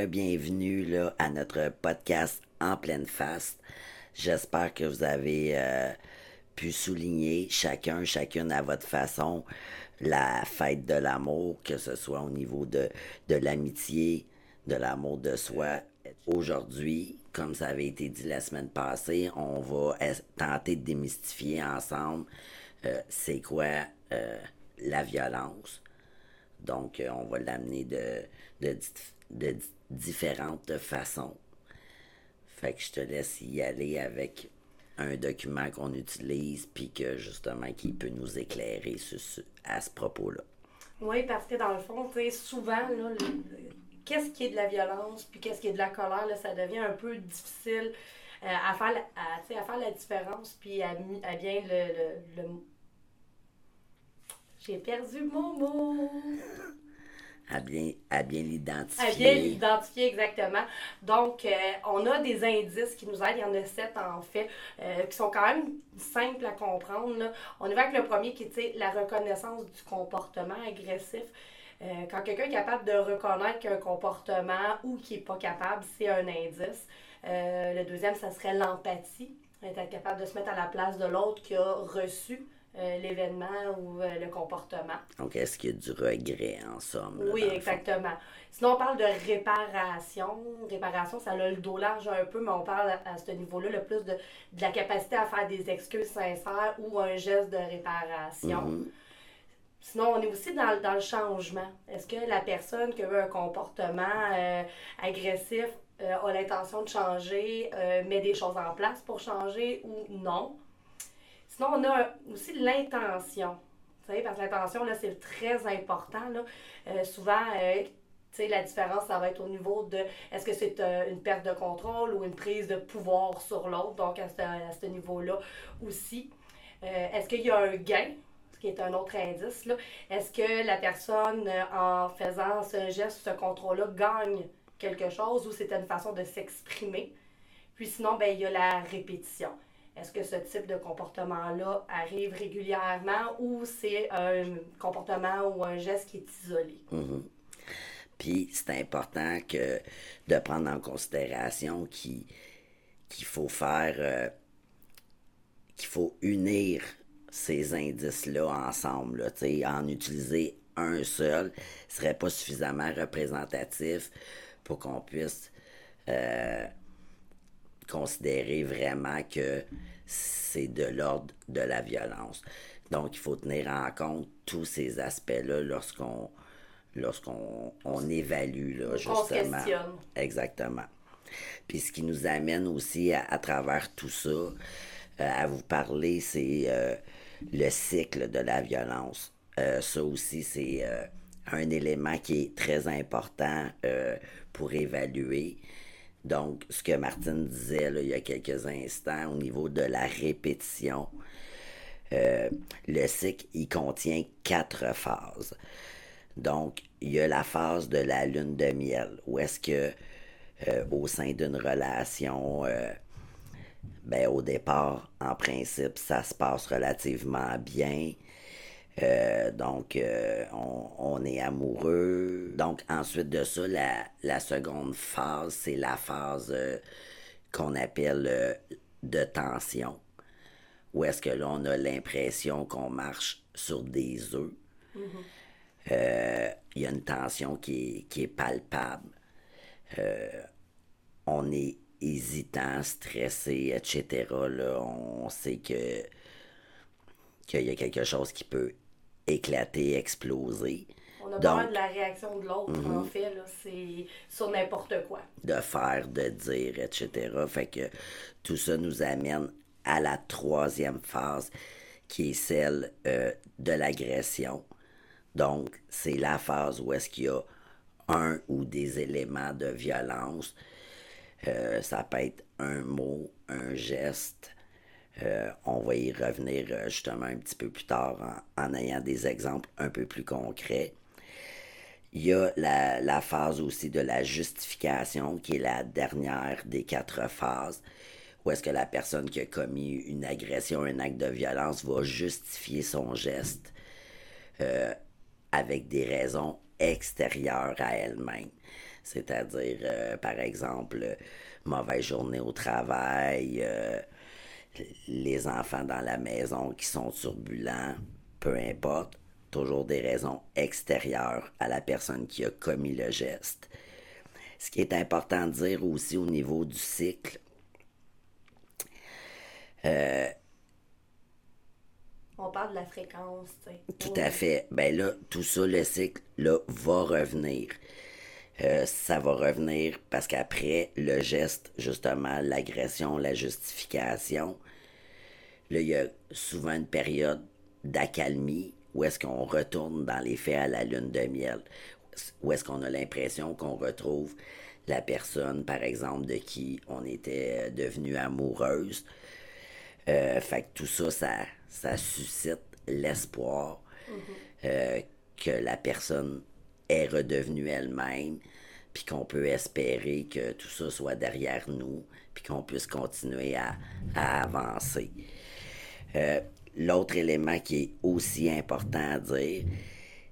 Là, à notre podcast En pleine face. J'espère que vous avez euh, pu souligner chacun, chacune à votre façon la fête de l'amour, que ce soit au niveau de, de l'amitié, de l'amour de soi. Aujourd'hui, comme ça avait été dit la semaine passée, on va tenter de démystifier ensemble euh, c'est quoi euh, la violence. Donc, on va l'amener de, différentes façons. Fait que je te laisse y aller avec un document qu'on utilise, puis que justement, qui peut nous éclairer à ce propos-là. Oui, parce que dans le fond, tu sais, souvent, qu'est-ce qui est de la violence, puis qu'est-ce qui est de la colère, ça devient un peu difficile euh, à, faire la, à, faire la différence, puis à bien le. le- le- J'ai perdu mon mot. À bien, à bien À bien l'identifier. l'identifier exactement. Donc, euh, on a des indices qui nous aident. Il y en a sept, en fait, euh, qui sont quand même simples à comprendre. là. On y va avec le premier qui est la reconnaissance du comportement agressif. Euh, quand quelqu'un est capable de reconnaître qu'un comportement ou qui n'est pas capable, c'est un indice. Le deuxième, ça serait l'empathie. Être capable de se mettre à la place de l'autre qui a reçu euh, l'événement ou euh, le comportement. Donc, est-ce qu'il y a du regret en somme? là, Oui, exactement. Sinon, on parle de réparation. Réparation, ça a le dos large un peu, mais on parle à, à ce niveau-là le plus de, de la capacité à faire des excuses sincères ou un geste de réparation. Mhm. Sinon, on est aussi dans, le- dans le changement. Est-ce que la personne qui a eu un comportement euh, agressif a l'intention de changer, met des choses en place pour changer ou non? Sinon, on a aussi l'intention. Parce que l'intention, là, c'est très important. Là. Euh, souvent, euh, la différence, ça va être au niveau de est-ce que c'est euh, une perte de contrôle ou une prise de pouvoir sur l'autre, donc à ce, niveau-là aussi. Est-ce qu'il y a un gain, ce qui est un autre indice, là? Est-ce que la personne, en faisant ce geste, ce contrôle-là, gagne quelque chose ou c'est une façon de s'exprimer? Puis sinon, ben, il y a la répétition. Est-ce que ce type de comportement-là arrive régulièrement ou c'est un comportement ou un geste qui est isolé? Mhm. Puis c'est important que de prendre en considération qu'il faut faire euh, qu'il faut unir ces indices-là ensemble. En utiliser un seul serait pas suffisamment représentatif pour qu'on puisse euh, considérer vraiment que c'est de l'ordre de la violence. Donc, il faut tenir en compte tous ces aspects-là lorsqu'on lorsqu'on on évalue là, justement. questionne. Exactement. Puis ce qui nous amène aussi à, à travers tout ça, euh, à vous parler, c'est euh, le cycle de la violence. Euh, ça aussi, c'est un élément qui est très important pour évaluer. Donc, ce que Martine disait il y a quelques instants au niveau de la répétition, euh, le cycle, il contient quatre phases. Donc, il y a la phase de la lune de miel, où est-ce que euh, au sein d'une relation, euh, ben, au départ, en principe, ça se passe relativement bien. Euh, donc, euh, on, on est amoureux. Donc, ensuite de ça, la, la seconde phase, c'est la phase euh, qu'on appelle de tension. Où est-ce que là, on a l'impression qu'on marche sur des œufs. Euh, Il y a une tension qui est, qui est palpable. On est hésitant, stressé, etc. Là, on sait que qu'il y a quelque chose qui peut éclater, exploser. On a peur de la réaction de l'autre, en fait. là, C'est sur n'importe quoi. de faire, de dire, etc. Fait que tout ça nous amène à la troisième phase, qui est celle euh, de l'agression. Donc, c'est la phase où est-ce qu'il y a un ou des éléments de violence. Euh, ça peut être un mot, un geste. Euh, on va y revenir euh, justement un petit peu plus tard en, ayant des exemples un peu plus concrets. Il y a la, phase aussi de la justification, qui est la dernière des quatre phases, où est-ce que la personne qui a commis une agression, un acte de violence va justifier son geste euh, avec des raisons extérieure à elle-même. C'est-à-dire, par exemple, mauvaise journée au travail, les enfants dans la maison qui sont turbulents, peu importe, toujours des raisons extérieures à la personne qui a commis le geste. Ce qui est important de dire aussi au niveau du cycle, euh, on parle de la fréquence. Tout à fait. Ben là, tout ça, le cycle, là, va revenir. Euh, ça va revenir parce qu'après le geste, justement, l'agression, la justification, là, il y a souvent une période d'accalmie où est-ce qu'on retourne dans les faits à la lune de miel, où est-ce qu'on a l'impression qu'on retrouve la personne, par exemple, de qui on était devenu amoureuse. Euh, fait que tout ça, ça, ça suscite l'espoir mm-hmm. euh, que la personne est redevenue elle-même, puis qu'on peut espérer que tout ça soit derrière nous, puis qu'on puisse continuer à, avancer. Euh, l'autre élément qui est aussi important à dire,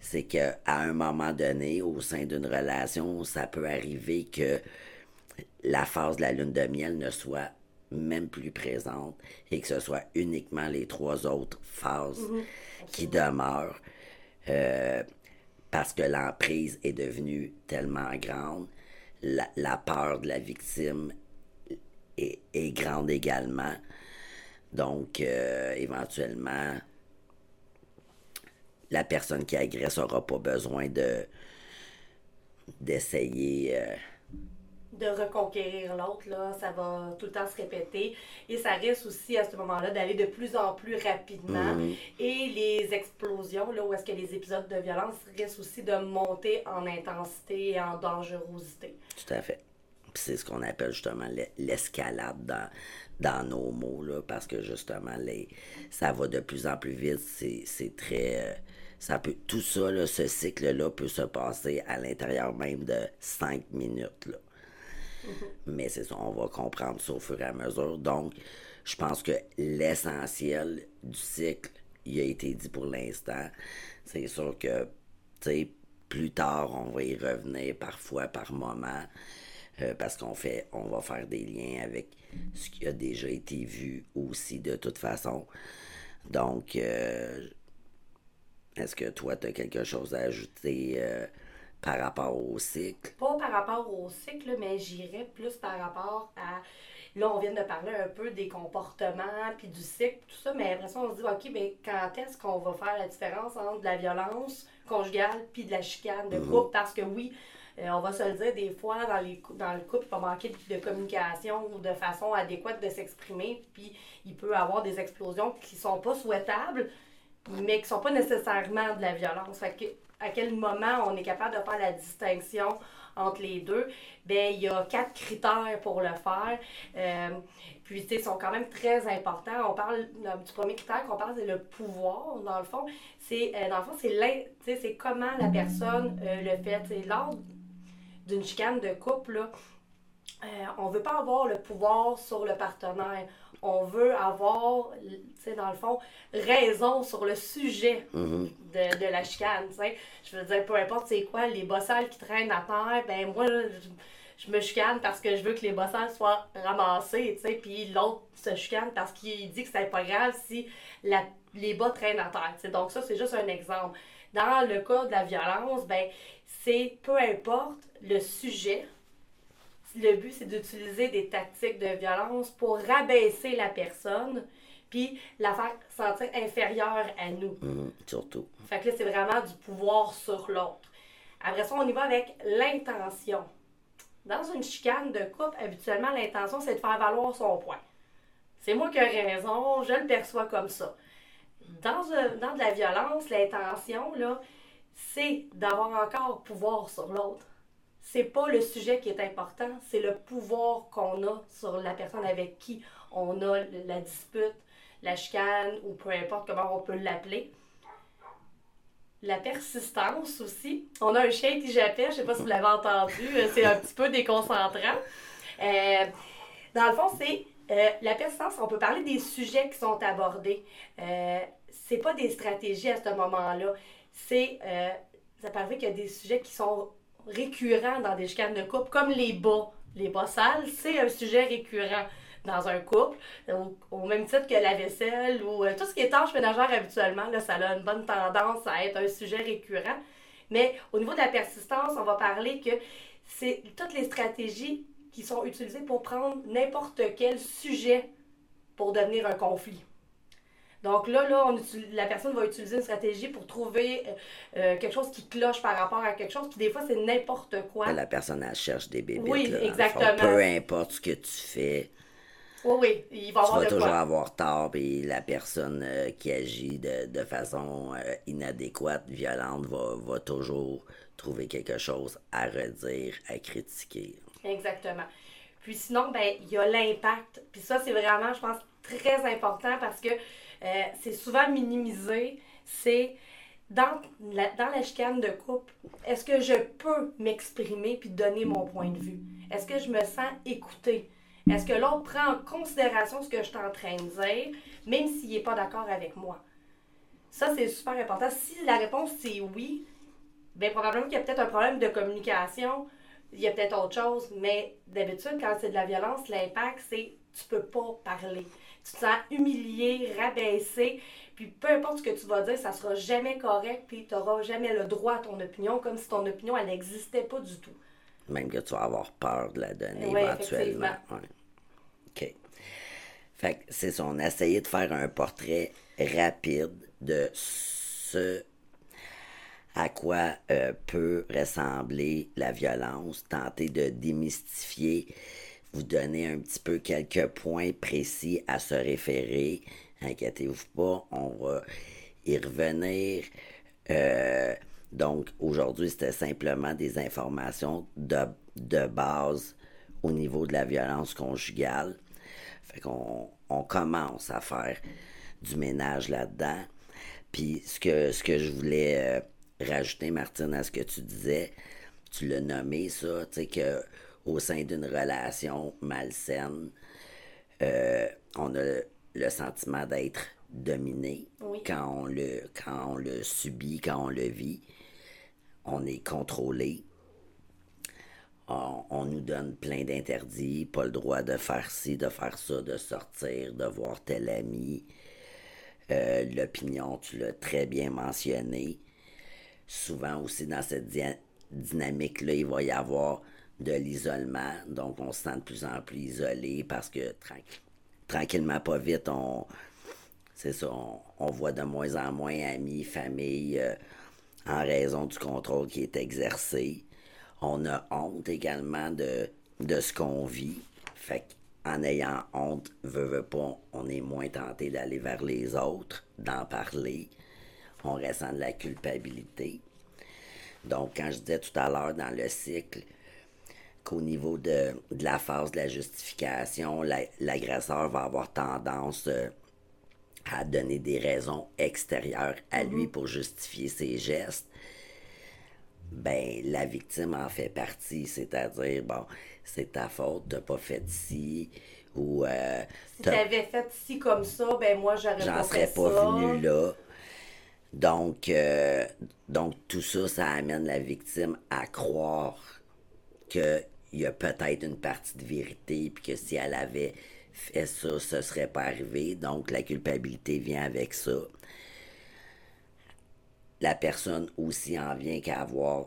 c'est qu'à un moment donné, au sein d'une relation, ça peut arriver que la phase de la lune de miel ne soit même plus présente et que ce soit uniquement les trois autres phases mhm. qui demeurent. Euh, parce que l'emprise est devenue tellement grande, la, peur de la victime est, grande également. Donc, euh, éventuellement, la personne qui agresse n'aura pas besoin de d'essayer euh, de reconquérir l'autre, là, ça va tout le temps se répéter. Et ça risque aussi à ce moment-là d'aller de plus en plus rapidement. Mhm. Et les explosions, là, où est-ce que les épisodes de violence risquent aussi de monter en intensité et en dangerosité. Tout à fait. c'est ce qu'on appelle justement l'escalade dans, dans nos mots, là, parce que justement, les, ça va de plus en plus vite. C'est très. Euh, ça peut, tout ça, là, ce cycle-là peut se passer à l'intérieur même de cinq minutes. Là. Mais c'est ça, on va comprendre ça au fur et à mesure. Donc, je pense que l'essentiel du cycle, il a été dit pour l'instant. C'est sûr que, tu sais, plus tard, on va y revenir parfois par moment. Euh, parce qu'on fait, on va faire des liens avec ce qui a déjà été vu aussi de toute façon. Donc, euh, est-ce que toi, tu as quelque chose à ajouter euh, par rapport au cycle? Pas par rapport au cycle, mais j'irais plus par rapport à. Là, on vient de parler un peu des comportements, puis du cycle, tout ça, mais après ça, on se dit, OK, mais quand est-ce qu'on va faire la différence entre de la violence conjugale puis de la chicane de mhm. couple? Parce que oui, euh, on va se le dire, des fois, dans, les, dans le couple, il peut manquer de, communication ou de façon adéquate de s'exprimer, puis il peut avoir des explosions qui sont pas souhaitables, mais qui sont pas nécessairement de la violence. Fait que à quel moment on est capable de faire la distinction entre les deux, ben il y a quatre critères pour le faire. Euh, puis, ils sont quand même très importants. On parle du premier critère qu'on parle, c'est le pouvoir, dans le fond. C'est, euh, dans le fond, c'est, c'est comment la personne euh, le fait. C'est lors d'une chicane de couple, on ne veut pas avoir le pouvoir sur le partenaire on veut avoir, tu sais, dans le fond, raison sur le sujet mm-hmm. de, la chicane, tu sais. Je veux dire, peu importe c'est quoi, les bossales qui traînent à terre, ben moi, je, me chicane parce que je veux que les bossales soient ramassés, tu sais, puis l'autre se chicane parce qu'il dit que c'est pas grave si la, les bas traînent à terre, tu Donc ça, c'est juste un exemple. Dans le cas de la violence, ben c'est peu importe le sujet, le but, c'est d'utiliser des tactiques de violence pour rabaisser la personne, puis la faire sentir inférieure à nous. Mhm, surtout. Fait que là, c'est vraiment du pouvoir sur l'autre. Après ça, on y va avec l'intention. Dans une chicane de couple, habituellement, l'intention, c'est de faire valoir son point. C'est moi qui ai raison, je le perçois comme ça. Dans, dans de la violence, l'intention, là, c'est d'avoir encore pouvoir sur l'autre c'est pas le sujet qui est important, c'est le pouvoir qu'on a sur la personne avec qui on a la dispute, la chicane ou peu importe comment on peut l'appeler. La persistance aussi. On a un chien qui j'appelle, je sais pas si vous l'avez entendu, euh, c'est un petit peu déconcentrant. Euh, dans le fond, c'est euh, la persistance, on peut parler des sujets qui sont abordés. Euh, c'est pas des stratégies à ce moment-là. C'est ça peut arriver qu'il y a des sujets qui sont récurrents dans des chicanes de couple, comme les bas. Les bas sales, c'est un sujet récurrent dans un couple, au, même titre que la vaisselle ou euh, tout ce qui est tâches ménagères habituellement, là, ça a une bonne tendance à être un sujet récurrent. Mais au niveau de la persistance, on va parler que c'est toutes les stratégies qui sont utilisées pour prendre n'importe quel sujet pour devenir un conflit. Donc là, là on la personne va utiliser une stratégie pour trouver euh, euh, quelque chose qui cloche par rapport à quelque chose, puis des fois, c'est n'importe quoi. La personne, elle cherche des bébés. Oui, exactement. Peu importe ce que tu fais, oui, oui, il va avoir Tu vas toujours avoir tort, et la personne euh, qui agit de, façon euh, inadéquate, violente, va, toujours trouver quelque chose à redire, à critiquer. Exactement. Puis sinon, ben, il y a l'impact. Puis ça, c'est vraiment, je pense, très important parce que euh, c'est souvent minimisé. C'est dans la, dans la chicane de couple, est-ce que je peux m'exprimer puis donner mon point de vue? Est-ce que je me sens écoutée? Est-ce que l'autre prend en considération ce que je suis en train de dire, même s'il n'est pas d'accord avec moi? Ça, c'est super important. Si la réponse c'est oui, bien probablement qu'il y a peut-être un problème de communication, il y a peut-être autre chose, mais d'habitude, quand c'est de la violence, l'impact, c'est tu peux pas parler. Tu te sens humilié, rabaissé, puis peu importe ce que tu vas dire, ça sera jamais correct, puis tu n'auras jamais le droit à ton opinion, comme si ton opinion, elle n'existait pas du tout. Même que tu vas avoir peur de la donner éventuellement. OK. Fait que c'est ça, on a essayé de faire un portrait rapide de ce à quoi euh, peut ressembler la violence, tenter de démystifier, vous donner un petit peu quelques points précis à se référer. Inquiétez-vous pas, on va y revenir. Euh, donc aujourd'hui, c'était simplement des informations de, de base au niveau de la violence conjugale. Fait qu'on on commence à faire du ménage là-dedans. Puis ce que, ce que je voulais euh, rajouter, Martine, à ce que tu disais, tu l'as nommé ça, tu sais, que au sein d'une relation malsaine, euh, on a le sentiment d'être dominé quand, on le, quand on le subit, quand on le vit. On est contrôlé on, nous donne plein d'interdits, pas le droit de faire ci, de faire ça, de sortir, de voir tel ami. Euh, l'opinion, tu l'as très bien mentionné. Souvent aussi dans cette dynamique-là, il va y avoir de l'isolement. Donc on se sent de plus en plus isolé parce que tranquillement, pas vite, on, ça, on, voit de moins en moins amis, famille, euh, en raison du contrôle qui est exercé on a honte également de, ce qu'on vit. Fait en ayant honte, veut pas, on est moins tenté d'aller vers les autres, d'en parler. On ressent de la culpabilité. Donc, quand je disais tout à l'heure dans le cycle qu'au niveau de, la phase de la justification, l'agresseur va avoir tendance euh, à donner des raisons extérieures à lui mm-hmm. pour justifier ses gestes ben la victime en fait partie, c'est-à-dire bon, c'est ta faute, de pas fait ci ou euh, si t'avais fait ci comme ça, ben moi j'aurais pas serais pas venu là. Donc euh, donc tout ça ça amène la victime à croire que il y a peut-être une partie de vérité puis que si elle avait fait ça, ce serait pas arrivé. Donc la culpabilité vient avec ça la personne aussi en vient qu'à avoir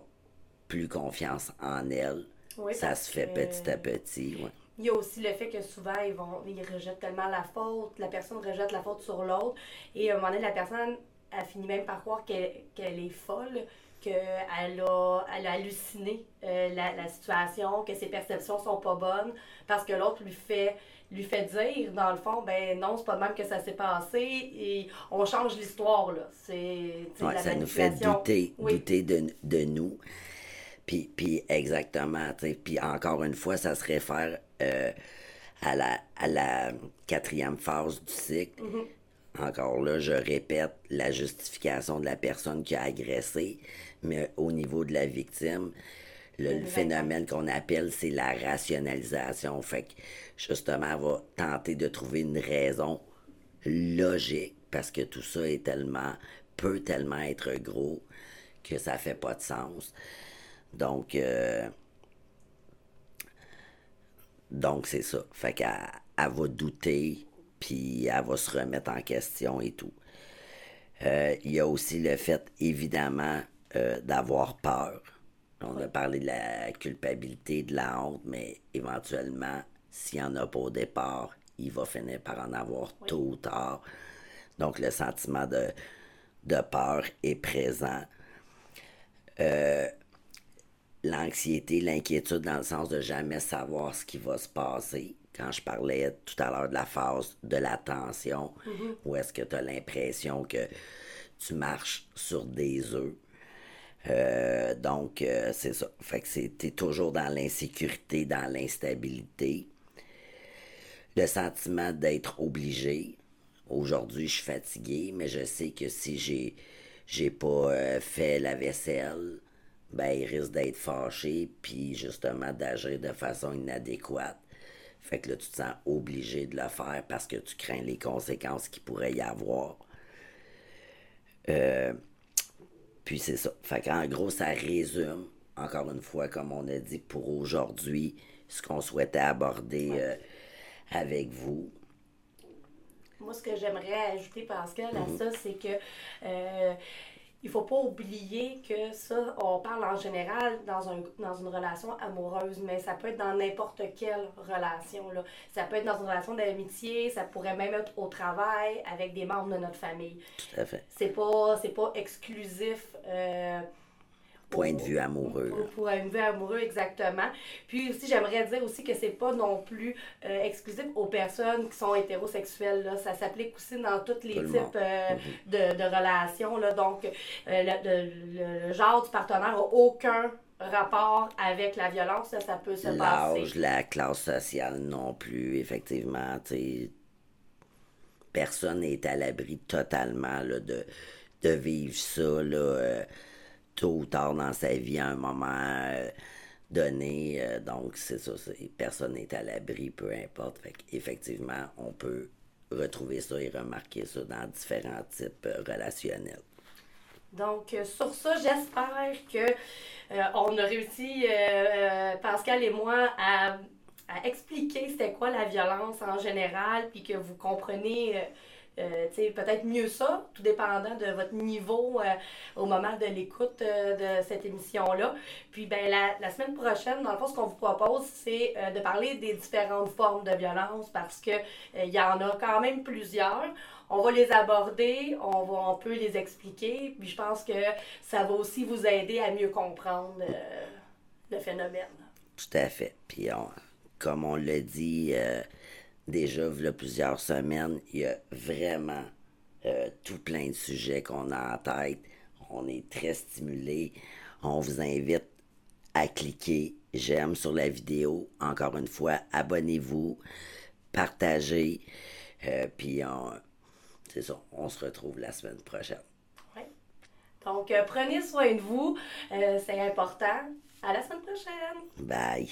plus confiance en elle. ça se fait petit à petit. Il y a aussi le fait que souvent, ils, vont, ils rejettent tellement la faute, la personne rejette la faute sur l'autre, et à un moment donné, la personne a fini même par croire qu'elle est folle, qu'elle a, elle a halluciné euh, la, la, situation, que ses perceptions sont pas bonnes, parce que l'autre lui fait lui fait dire, dans le fond, ben non, c'est pas de même que ça s'est passé et on change l'histoire, là. C'est Ça nous fait douter, douter de, de nous. Puis, puis exactement, puis encore une fois, ça se réfère euh, à, la, à la quatrième phase du cycle. Mm-hmm. Encore là, je répète, la justification de la personne qui a agressé, mais au niveau de la victime, le, phénomène qu'on appelle, c'est la rationalisation. Fait que, justement, elle va tenter de trouver une raison logique, parce que tout ça est tellement, peut tellement être gros, que ça fait pas de sens. Donc, euh, donc c'est ça. Fait qu'elle elle va douter, puis elle va se remettre en question et tout. Euh, il y a aussi le fait, évidemment, euh, d'avoir peur. On a parlé de la culpabilité, de la honte, mais éventuellement, s'il n'y en a pas au départ, il va finir par en avoir tôt ou tard. Donc, le sentiment de, de peur est présent. Euh, l'anxiété, l'inquiétude dans le sens de jamais savoir ce qui va se passer. Quand je parlais tout à l'heure de la phase de l'attention, Mm-hmm. où est-ce que tu as l'impression que tu marches sur des œufs. Euh, donc, euh, c'est ça. Fait que t'es toujours dans l'insécurité, dans l'instabilité. Le sentiment d'être obligé. Aujourd'hui, je suis fatigué, mais je sais que si j'ai j'ai pas euh, fait la vaisselle, ben il risque d'être fâché, puis justement d'agir de façon inadéquate. Fait que là, tu te sens obligé de le faire parce que tu crains les conséquences qu'il pourrait y avoir. Euh, puis c'est ça. Fait qu'en gros, ça résume, encore une fois, comme on a dit pour aujourd'hui, ce qu'on souhaitait aborder euh, avec vous. Moi, ce que j'aimerais ajouter, Pascal, à ça, c'est que euh, il faut pas oublier que ça, on parle en général dans, un, dans une relation amoureuse, mais ça peut être dans n'importe quelle relation. Là. Ça peut être dans une relation d'amitié, ça pourrait même être au travail, avec des membres de notre famille. Tout à fait. C'est pas, c'est pas exclusif. euh, Point de vue amoureux. Pour, pour un vue amoureux, exactement. Puis aussi, j'aimerais dire aussi que c'est pas non plus euh, exclusif aux personnes qui sont hétérosexuelles. Là. Ça s'applique aussi dans tous les Tout types euh, de, de relations. Là. Donc, euh, le, le- le genre du partenaire n'a aucun rapport avec la violence. Ça, ça peut se L'âge, passer. la classe sociale non plus, effectivement, tu sais, personne n'est à l'abri totalement là, de, de vivre ça là, euh, tôt ou tard dans sa vie à un moment euh, donné. euh, donc, c'est ça, personne n'est à l'abri, peu importe. Fait effectivement, on peut retrouver ça et remarquer ça dans différents types euh, relationnels. Donc, sur ça, j'espère que on a réussi, Pascal et moi, à, à expliquer c'était quoi la violence en général, puis que vous comprenez euh, peut-être mieux ça, tout dépendant de votre niveau euh, au moment de l'écoute euh, de cette émission-là. Puis ben, la, la semaine prochaine, dans le fond, ce qu'on vous propose, c'est euh, de parler des différentes formes de violence parce que euh, il y en a quand même plusieurs. On va les aborder, on, va, on peut les expliquer, puis je pense que ça va aussi vous aider à mieux comprendre le phénomène. Tout à fait. Puis, comme on l'a dit déjà, il y a plusieurs semaines, il y a vraiment euh, tout plein de sujets qu'on a en tête. On est très stimulé. On vous invite à cliquer j'aime sur la vidéo. Encore une fois, abonnez-vous, partagez. Euh, puis, on, c'est ça, on se retrouve la semaine prochaine. Ouais. Donc, euh, prenez soin de vous, c'est important. À la semaine prochaine! Bye.